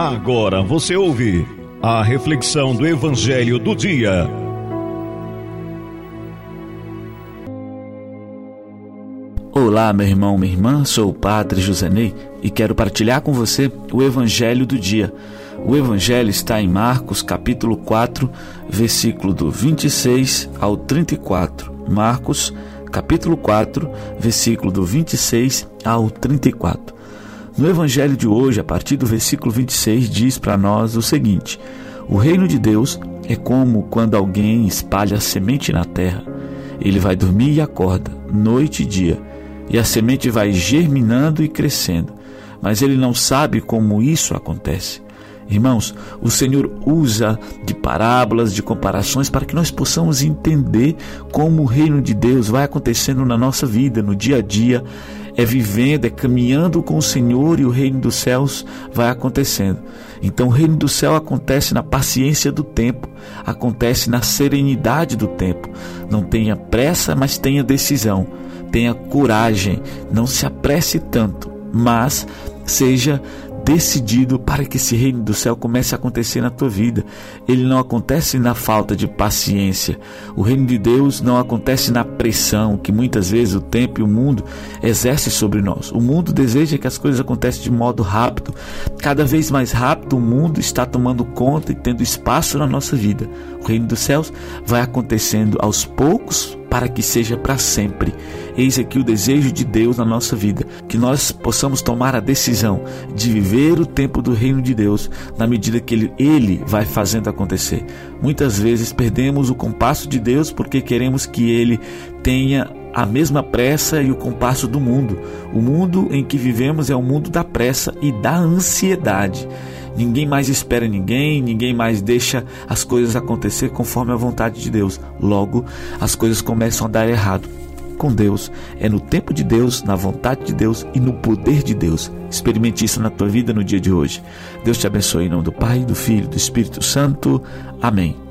Agora você ouve a reflexão do Evangelho do Dia. Olá, meu irmão, minha irmã, sou o Padre Josenei e quero partilhar com você o Evangelho do Dia. O Evangelho está em Marcos, capítulo 4, versículo do 26 ao 34. Marcos, capítulo 4, versículo do 26 ao 34. No Evangelho de hoje, a partir do versículo 26, diz para nós o seguinte: O reino de Deus é como quando alguém espalha semente na terra. Ele vai dormir e acorda, noite e dia, e a semente vai germinando e crescendo, mas ele não sabe como isso acontece. Irmãos, o Senhor usa de parábolas, de comparações, para que nós possamos entender como o reino de Deus vai acontecendo na nossa vida, no dia a dia, é vivendo, é caminhando com o Senhor e o reino dos céus vai acontecendo. Então, o reino do céu acontece na paciência do tempo, acontece na serenidade do tempo. Não tenha pressa, mas tenha decisão, tenha coragem, não se apresse tanto, mas seja decidido para que esse reino do céu comece a acontecer na tua vida. Ele não acontece na falta de paciência. O reino de Deus não acontece na pressão que muitas vezes o tempo e o mundo exerce sobre nós. O mundo deseja que as coisas aconteçam de modo rápido. Cada vez mais rápido o mundo está tomando conta e tendo espaço na nossa vida. O reino dos céus vai acontecendo aos poucos para que seja para sempre. Eis aqui o desejo de Deus na nossa vida, que nós possamos tomar a decisão de viver o tempo do reino de Deus na medida que ele, ele vai fazendo acontecer. Muitas vezes perdemos o compasso de Deus porque queremos que ele tenha a mesma pressa e o compasso do mundo. O mundo em que vivemos é o mundo da pressa e da ansiedade. Ninguém mais espera ninguém, ninguém mais deixa as coisas acontecer conforme a vontade de Deus. Logo, as coisas começam a dar errado. Com Deus, é no tempo de Deus, na vontade de Deus e no poder de Deus. Experimente isso na tua vida no dia de hoje. Deus te abençoe em nome do Pai, do Filho e do Espírito Santo. Amém.